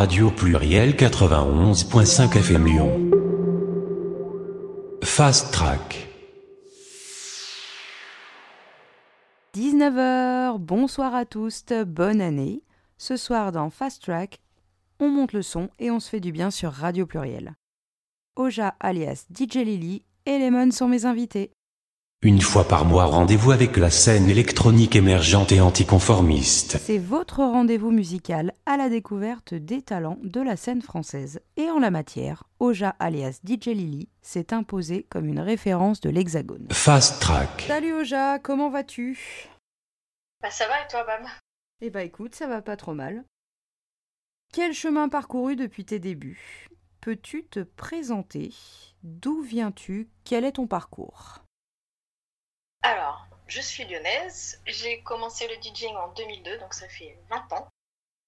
Radio Pluriel 91.5 FM Lyon. Fast Track. 19h, bonsoir à tous, bonne année. Ce soir dans Fast Track, on monte le son et on se fait du bien sur Radio Pluriel. Oja alias DJ Lily et Lemon sont mes invités. Une fois par mois, rendez-vous avec la scène électronique émergente et anticonformiste. C'est votre rendez-vous musical à la découverte des talents de la scène française. Et en la matière, Oja alias DJ Lily s'est imposé comme une référence de l'Hexagone. Fast Track. Salut Oja, comment vas-tu? Bah ça va et toi Bam? Eh bah écoute, ça va pas trop mal. Quel chemin parcouru depuis tes débuts? Peux-tu te présenter? D'où viens-tu? Quel est ton parcours? Alors, je suis lyonnaise. J'ai commencé le DJing en 2002, donc ça fait 20 ans.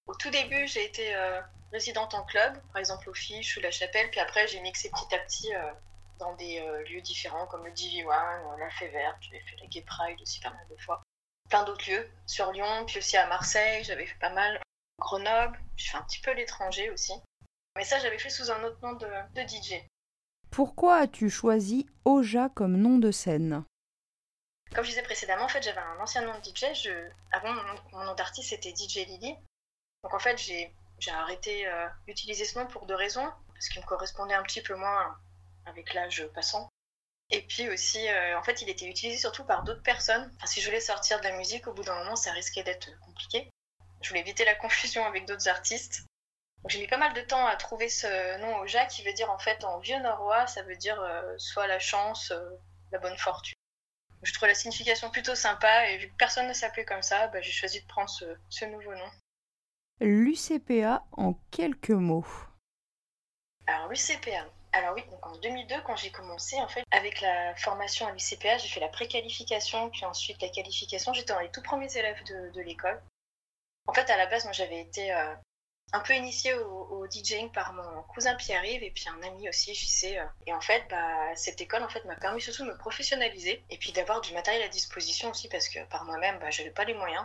Au tout début, j'ai été euh, résidente en club, par exemple au Fiche ou la Chapelle, puis après j'ai mixé petit à petit euh, dans des euh, lieux différents comme le DV1, euh, la Fée Verte, j'avais fait la Gay Pride aussi pas mal de fois. Plein d'autres lieux, sur Lyon, puis aussi à Marseille, j'avais fait pas mal. Grenoble, j'ai fait un petit peu l'étranger aussi. Mais ça, j'avais fait sous un autre nom de, de DJ. Pourquoi as-tu choisi Oja comme nom de scène? Comme je disais précédemment, en fait, j'avais un ancien nom de DJ. Avant, mon, nom d'artiste, c'était DJ Lily. Donc, en fait, j'ai arrêté euh, d'utiliser ce nom pour deux raisons. Parce qu'il me correspondait un petit peu moins avec l'âge passant. Et puis aussi, euh, en fait, il était utilisé surtout par d'autres personnes. Enfin, si je voulais sortir de la musique, au bout d'un moment, ça risquait d'être compliqué. Je voulais éviter la confusion avec d'autres artistes. J'ai mis pas mal de temps à trouver ce nom Oja qui veut dire en fait en vieux norrois, ça veut dire euh, soit la chance, la bonne fortune. Je trouve la signification plutôt sympa et vu que personne ne s'appelait comme ça, bah, j'ai choisi de prendre ce, ce nouveau nom. L'UCPA en quelques mots. Alors l'UCPA. Alors oui, donc en 2002, quand j'ai commencé, en fait, avec la formation à l'UCPA, j'ai fait la préqualification, puis ensuite la qualification. J'étais dans les tout premiers élèves de, de l'école. En fait, à la base, moi, j'avais été euh, un peu initiée au, au DJing par mon cousin Pierre-Yves et puis un ami aussi, JC. euh. Et en fait, bah, cette école, en fait, m'a permis surtout de me professionnaliser et puis d'avoir du matériel à disposition aussi parce que par moi-même, bah, j'avais pas les moyens.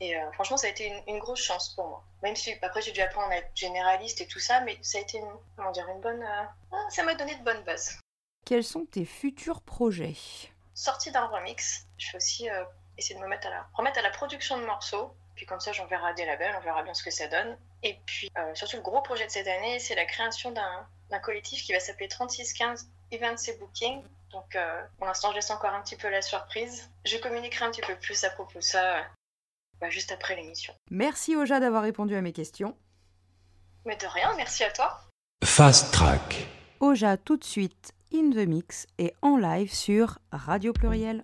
Et euh, franchement, ça a été une, une grosse chance pour moi. Même si après j'ai dû apprendre à être généraliste et tout ça, mais ça a été une, comment dire, une bonne. euh, ah, ça m'a donné de bonnes bases. Quels sont tes futurs projets? Sortie d'un remix, je vais aussi euh, essayer de me mettre à la, remettre à la production de morceaux. Puis comme ça, j'enverrai à des labels, on verra bien ce que ça donne. Et puis, euh, surtout, le gros projet de cette année, c'est la création d'un d'un collectif qui va s'appeler 3615 Events et Booking. Donc, euh, pour l'instant, je laisse encore un petit peu la surprise. Je communiquerai un petit peu plus à propos de ça euh, bah, juste après l'émission. Merci Oja d'avoir répondu à mes questions. Mais de rien, merci à toi. Fast Track. Oja tout de suite in the mix et en live sur Radio Pluriel.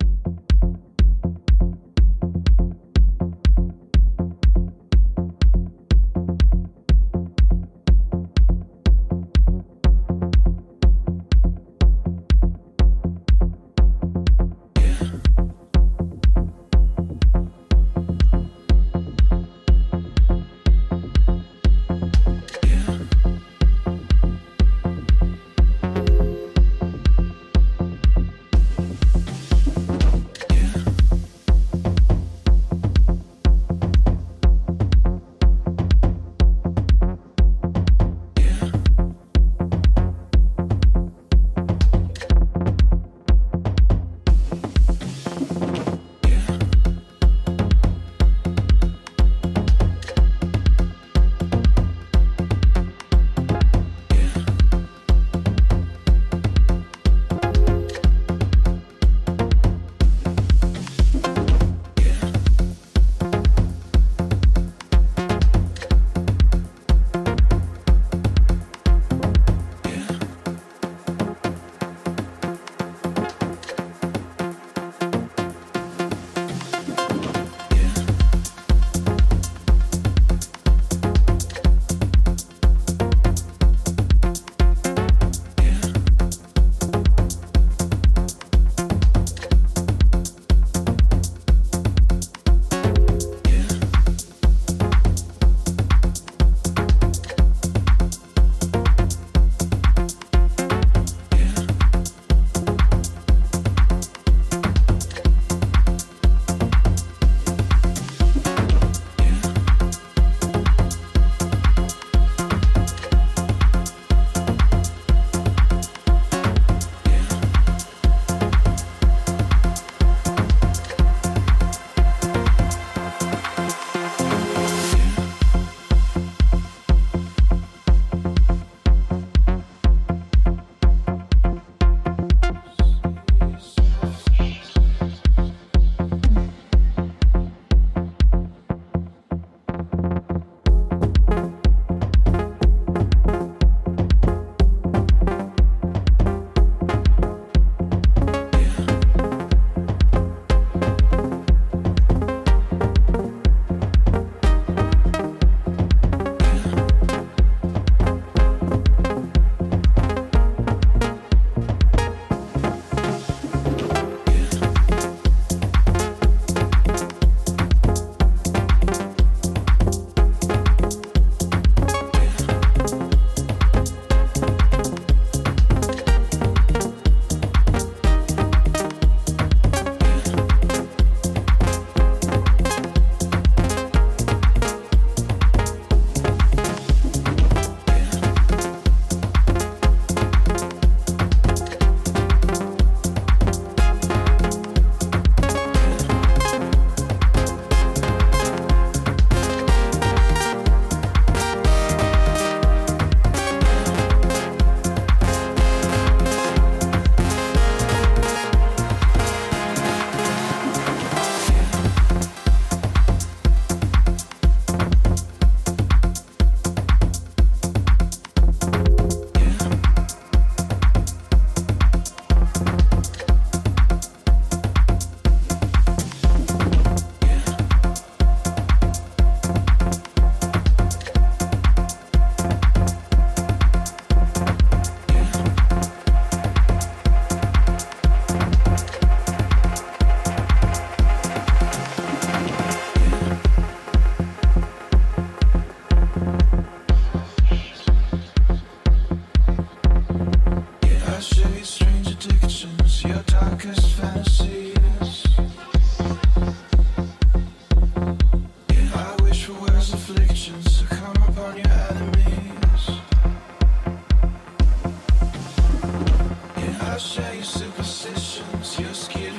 superstitions, your skid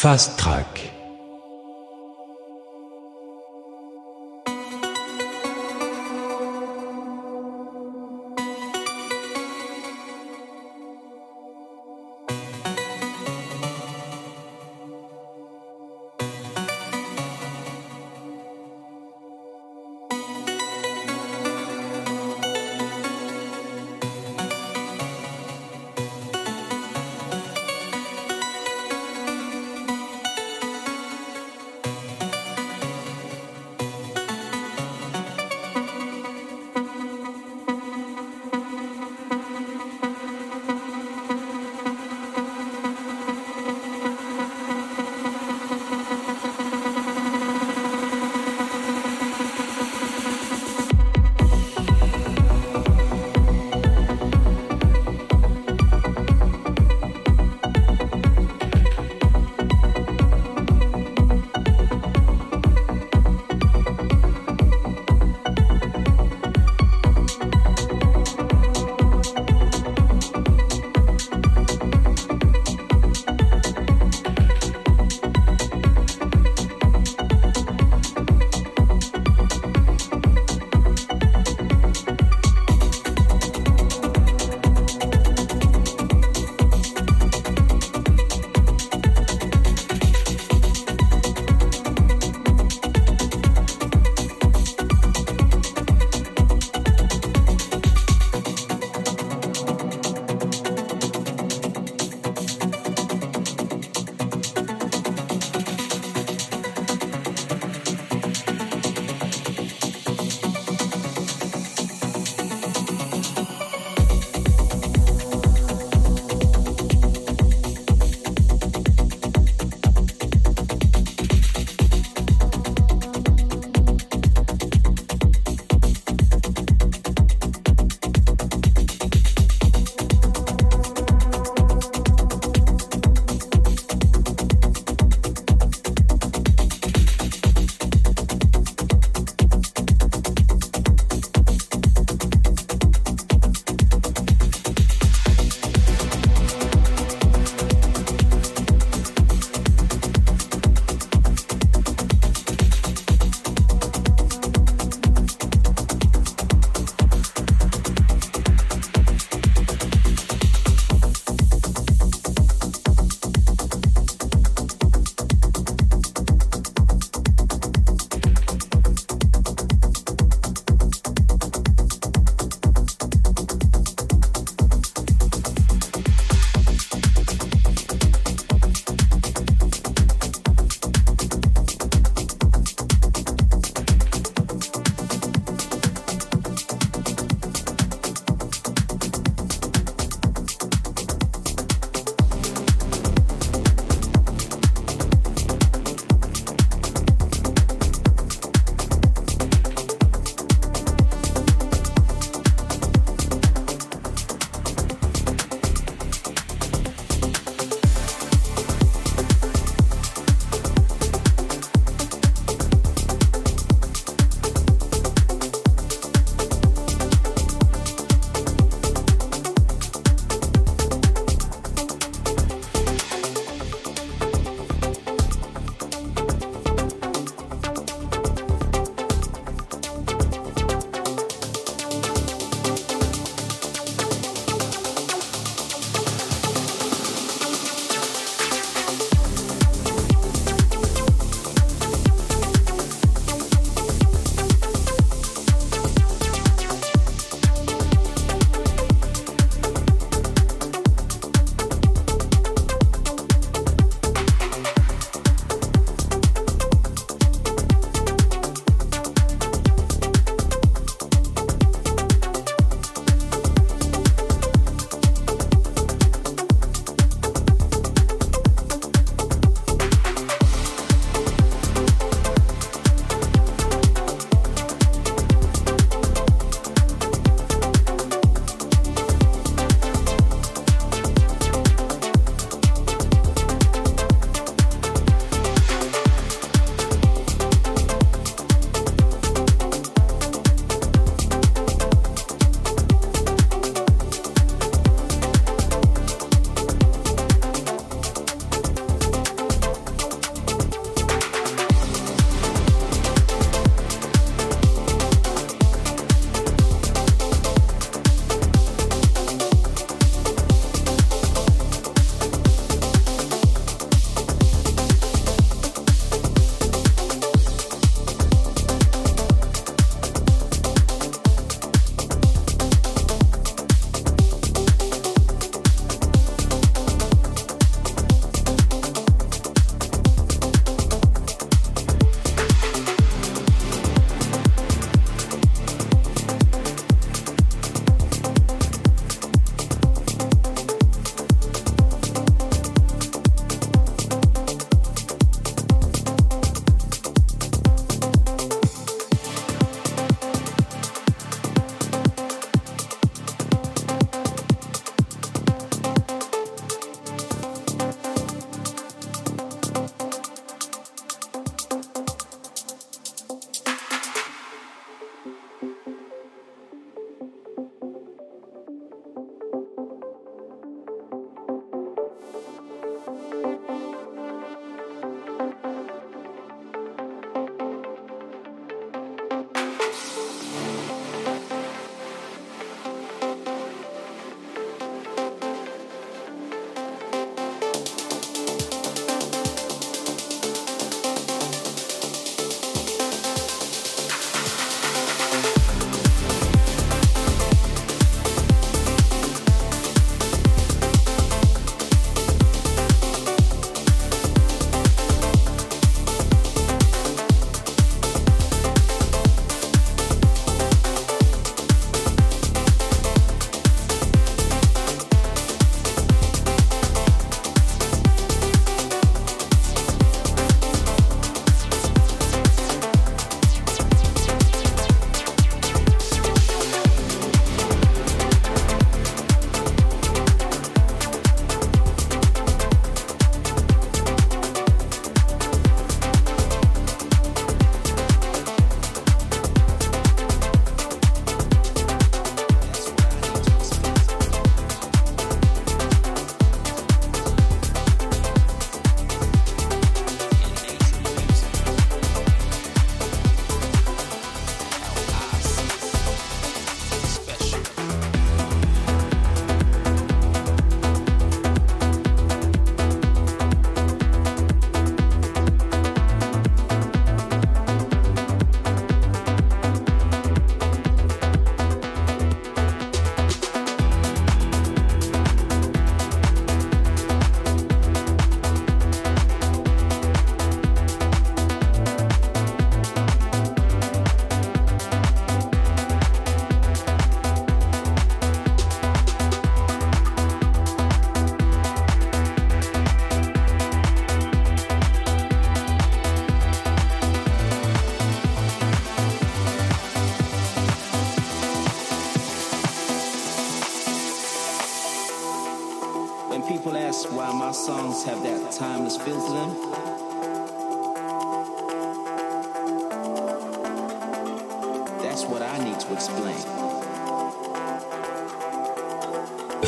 Fast Track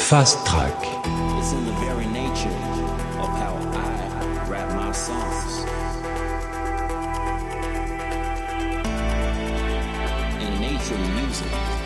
Fast Track. It's in the very nature of how I rap my songs. In nature music.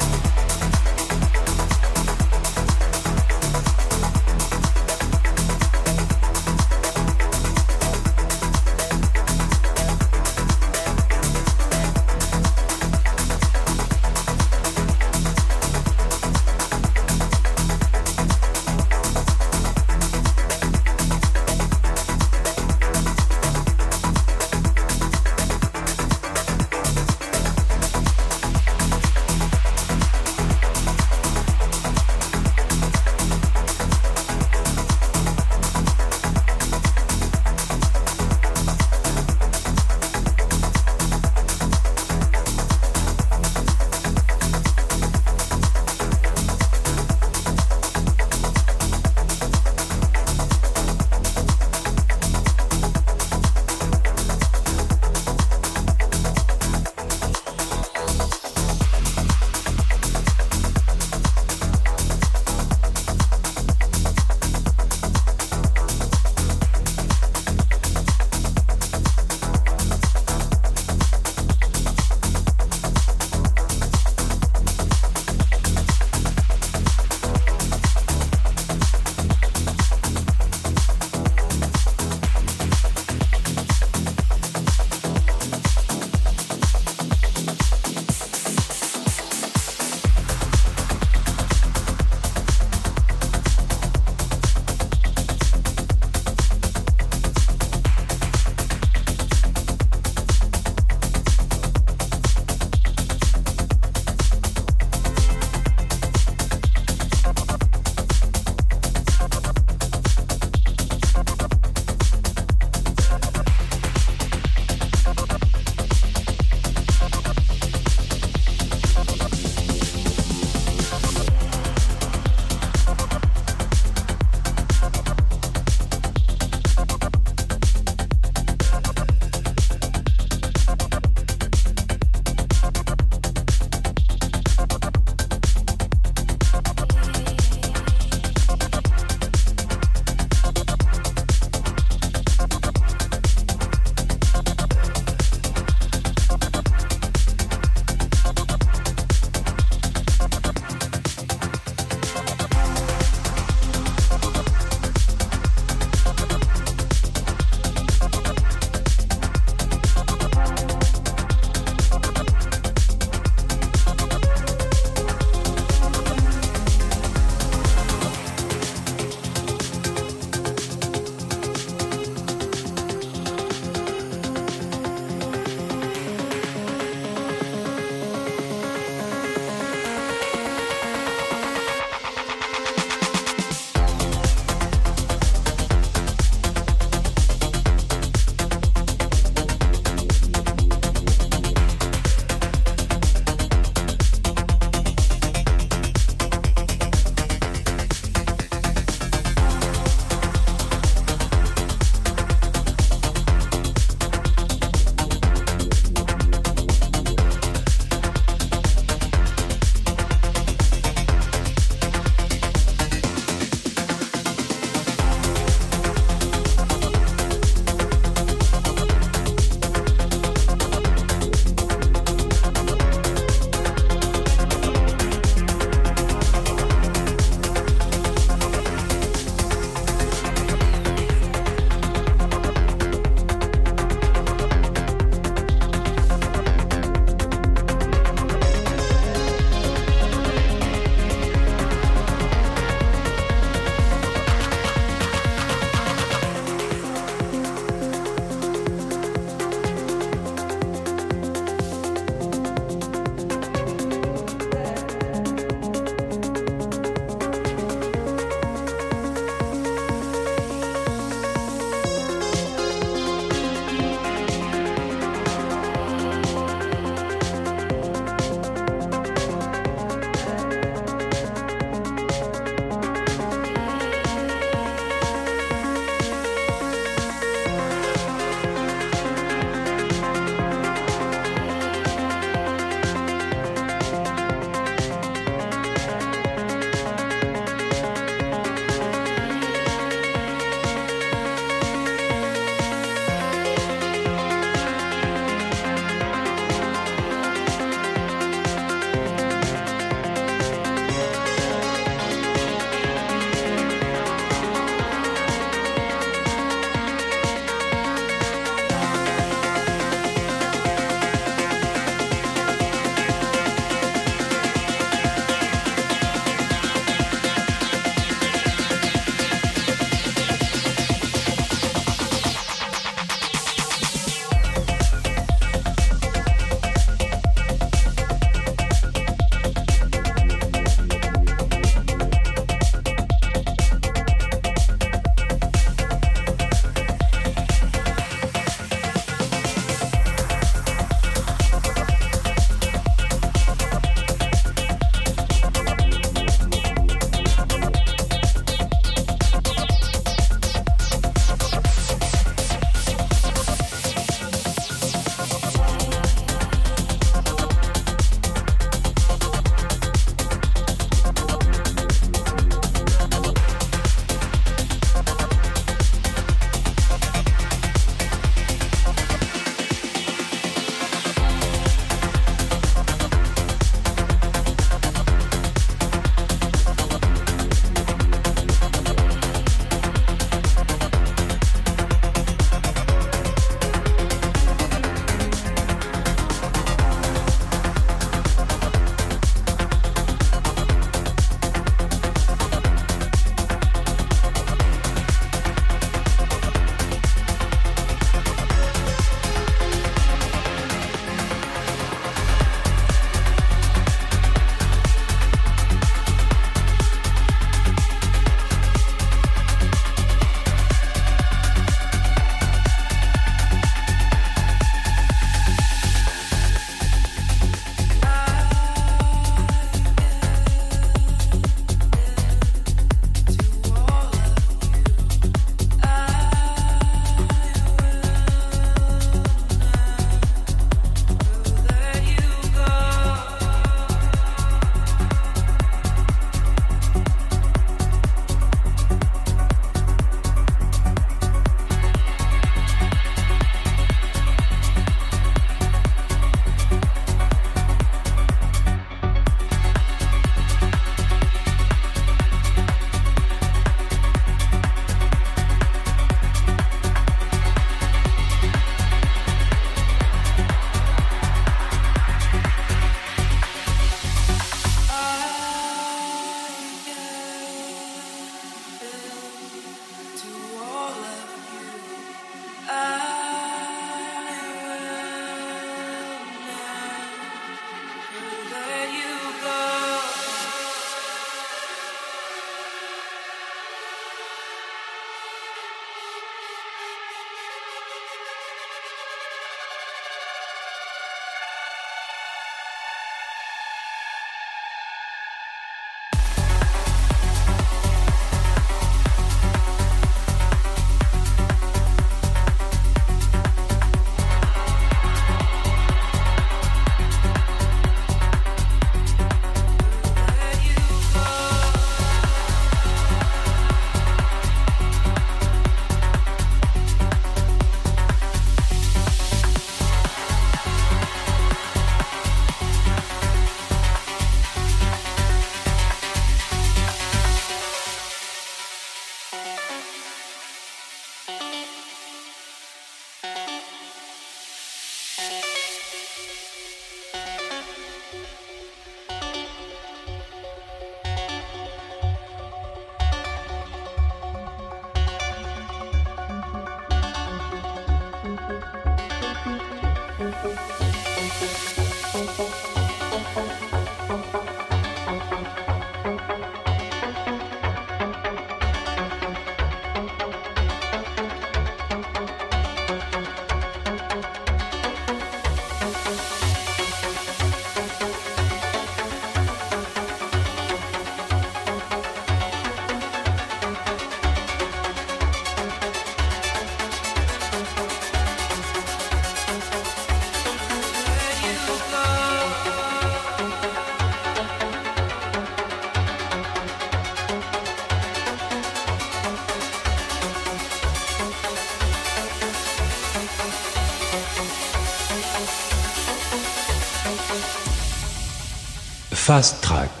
Fast Track.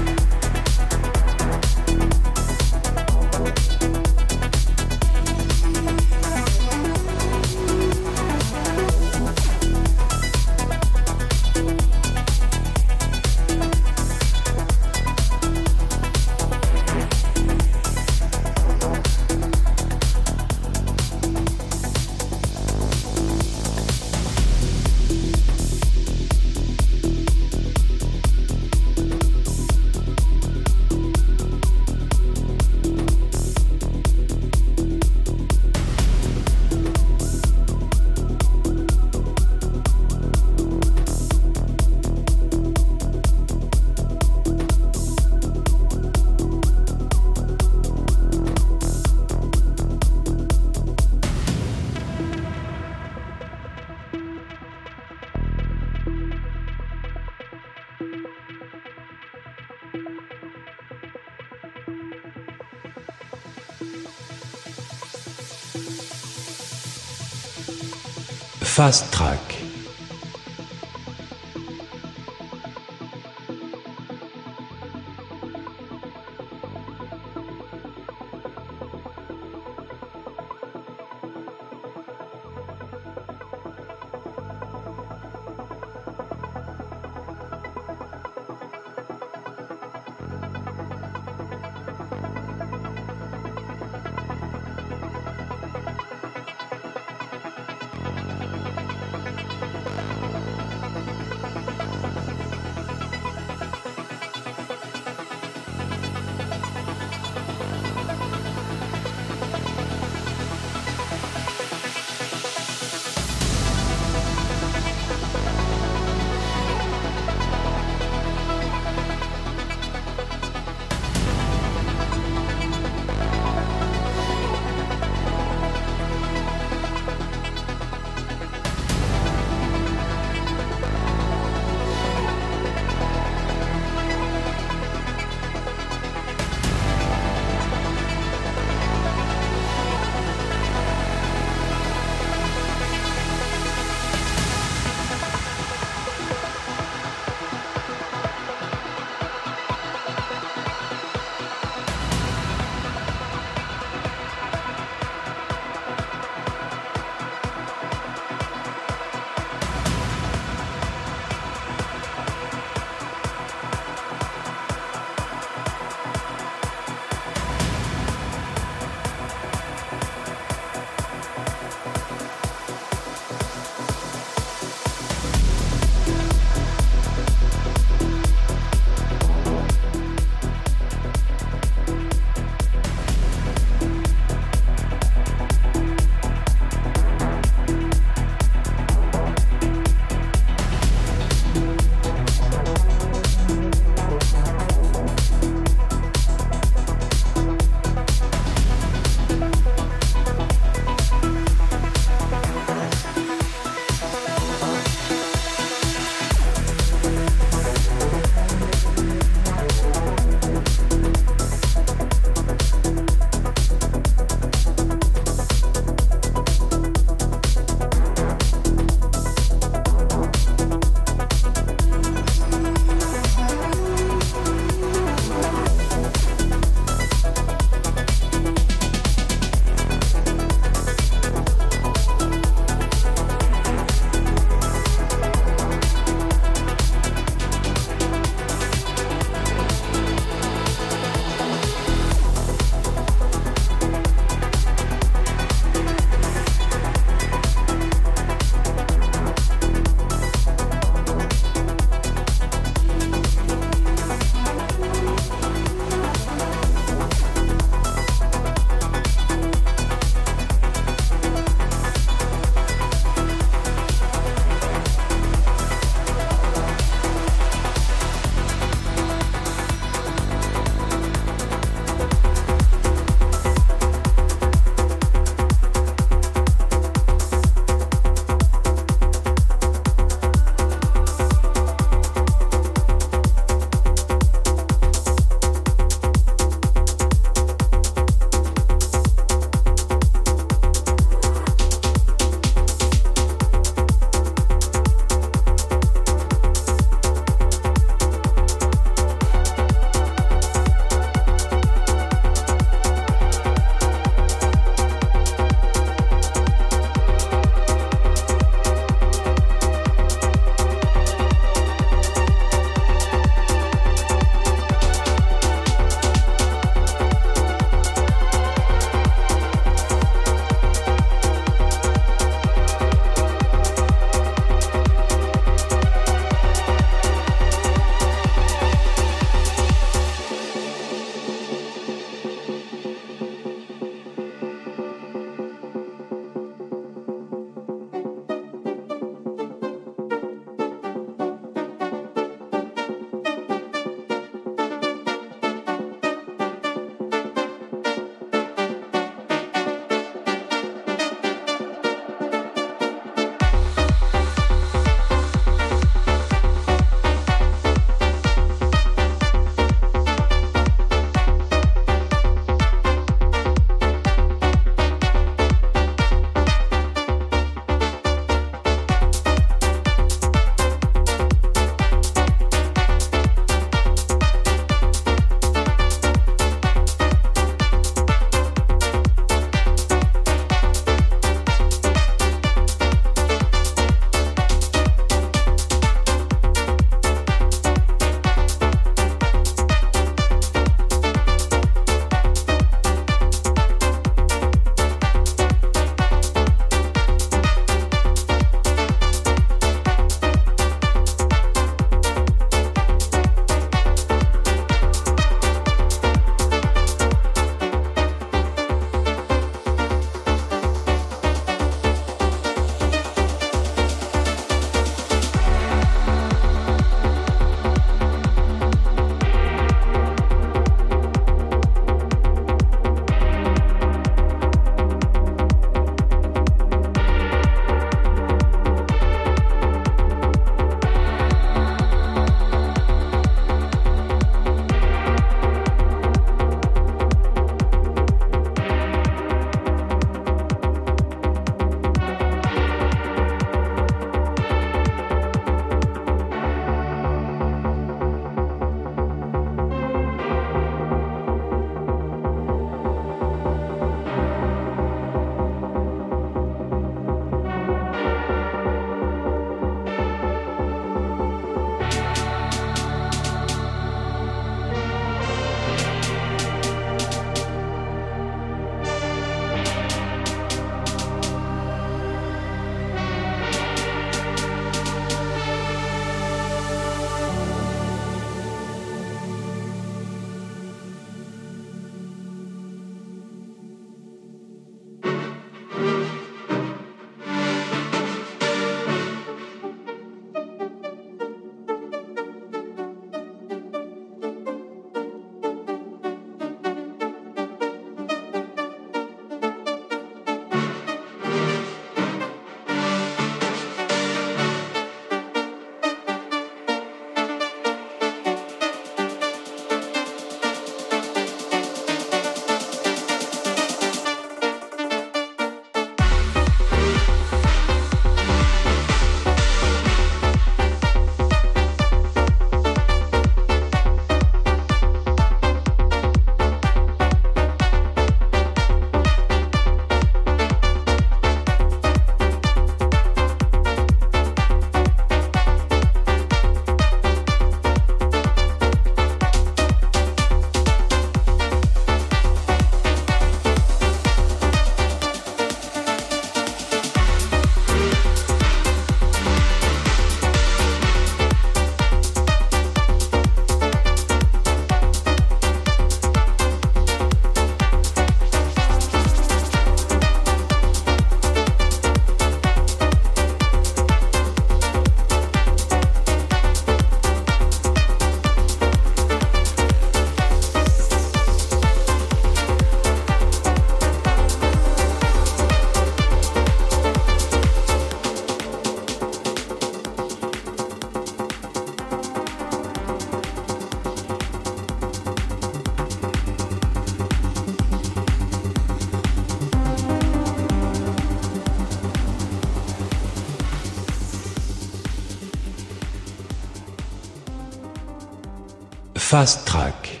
Fast Track.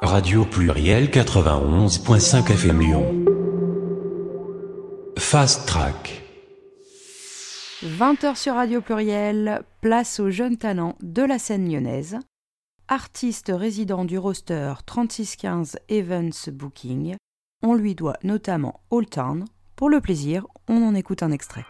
Radio Pluriel 91.5 FM Lyon. Fast Track. 20h sur Radio Pluriel, place aux jeunes talents de la scène lyonnaise. Artiste résident du roster 3615 Evans Booking, on lui doit notamment Old Town. Pour le plaisir, on en écoute un extrait.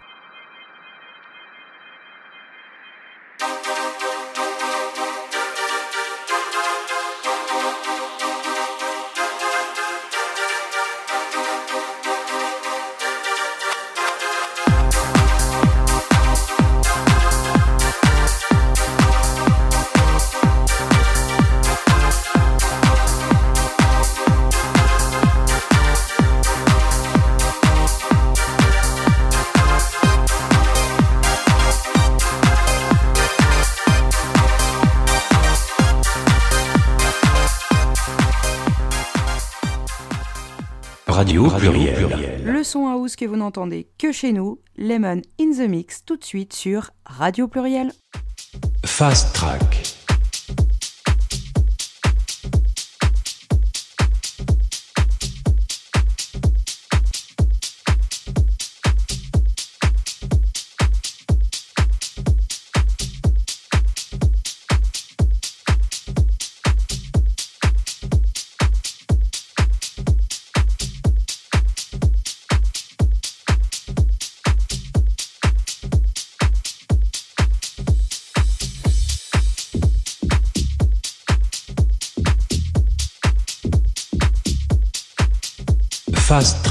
Que vous n'entendez que chez nous, Lemon in the Mix, tout de suite sur Radio Pluriel. Fast Track. Fast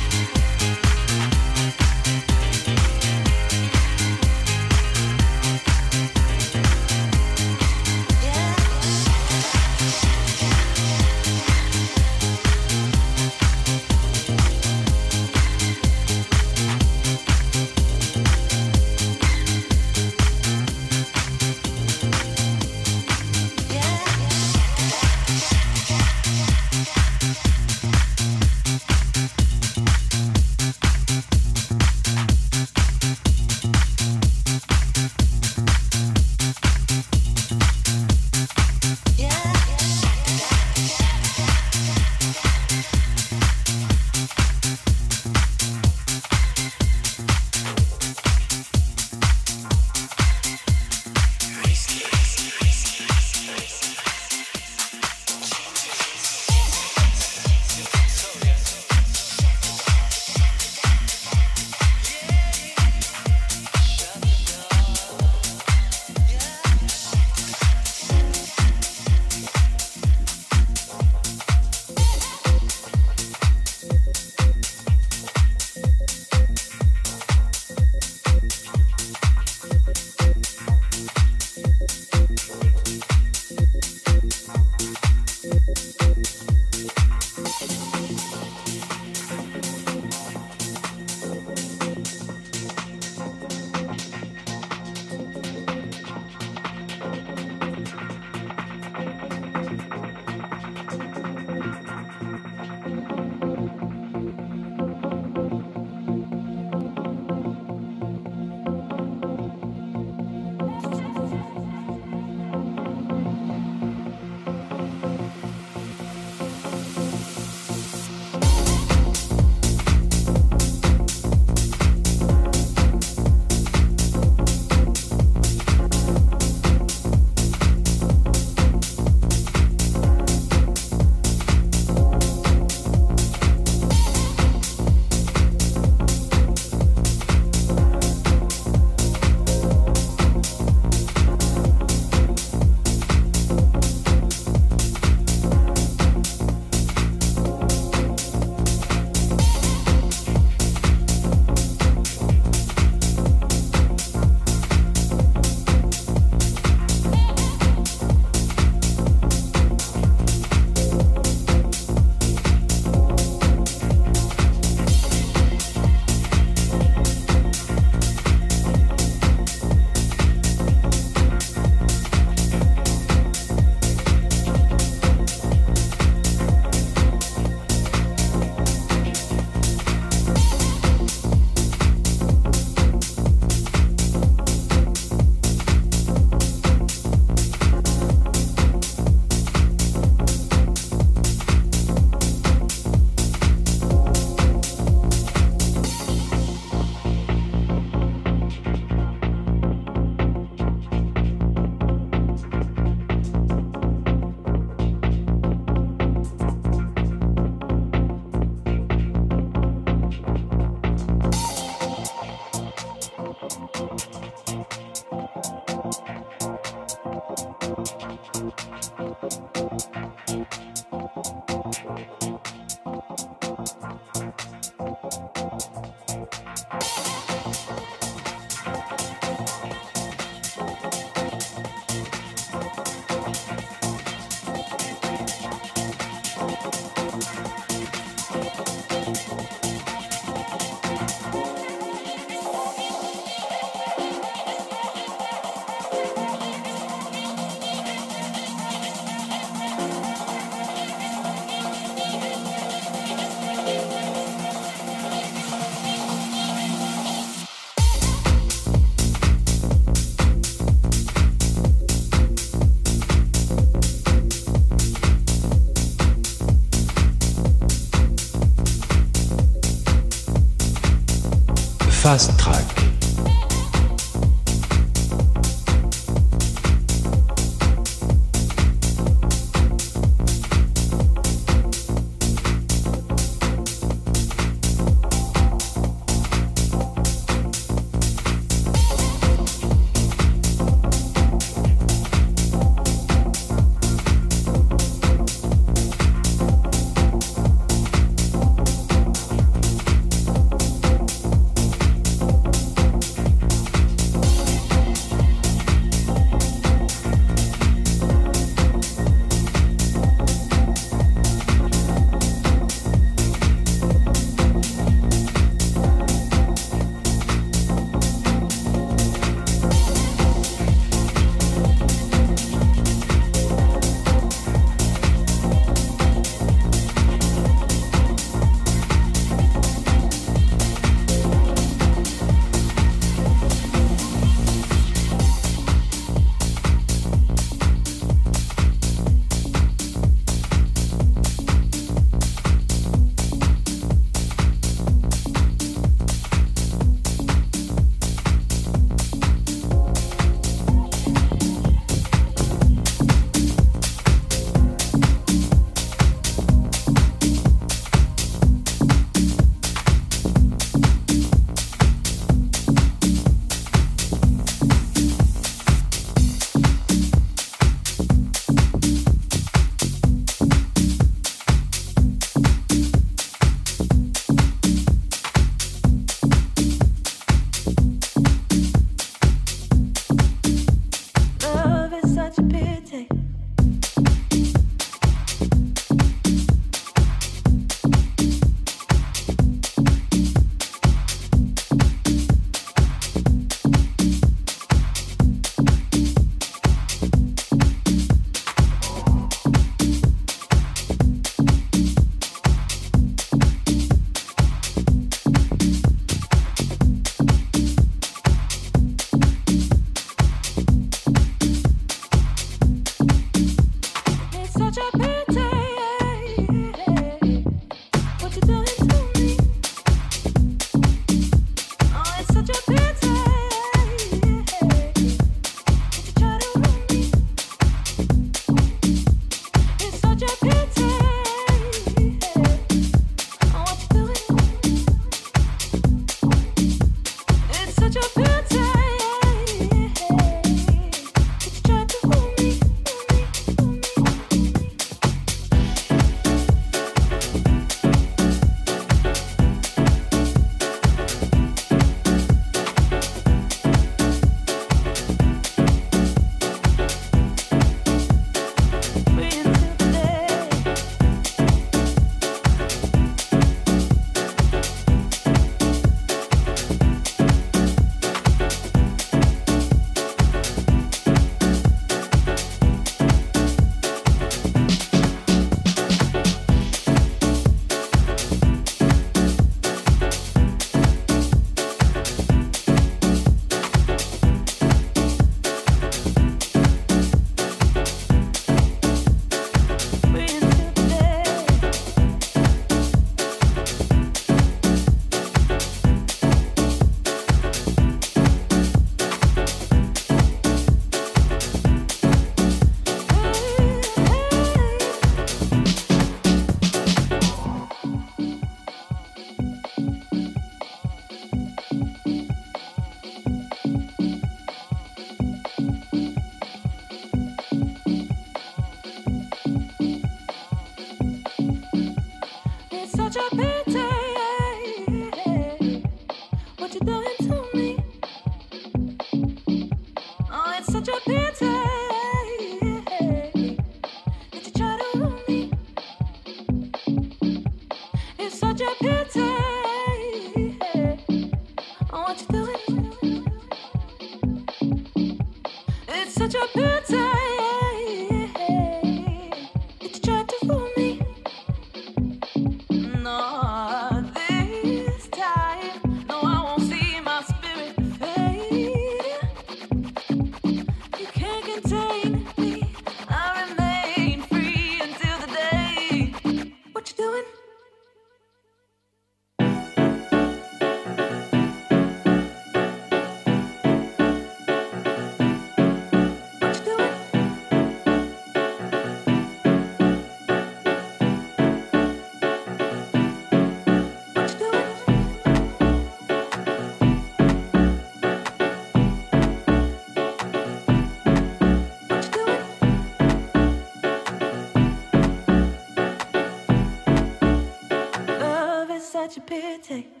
pity.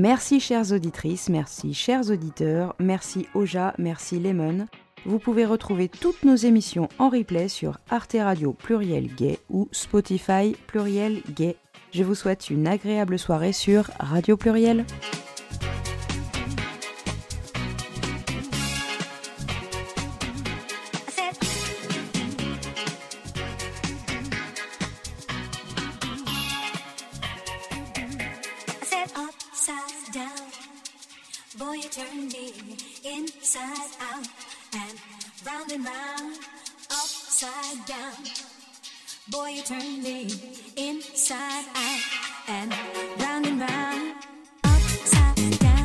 Merci chères auditrices, merci chers auditeurs, merci Oja, merci Lemon. Vous pouvez retrouver toutes nos émissions en replay sur Arte Radio Pluriel Gay ou Spotify Pluriel Gay. Je vous souhaite une agréable soirée sur Radio Pluriel. Inside out and round and round, upside down. Boy, you turn me inside out and round and round, upside down.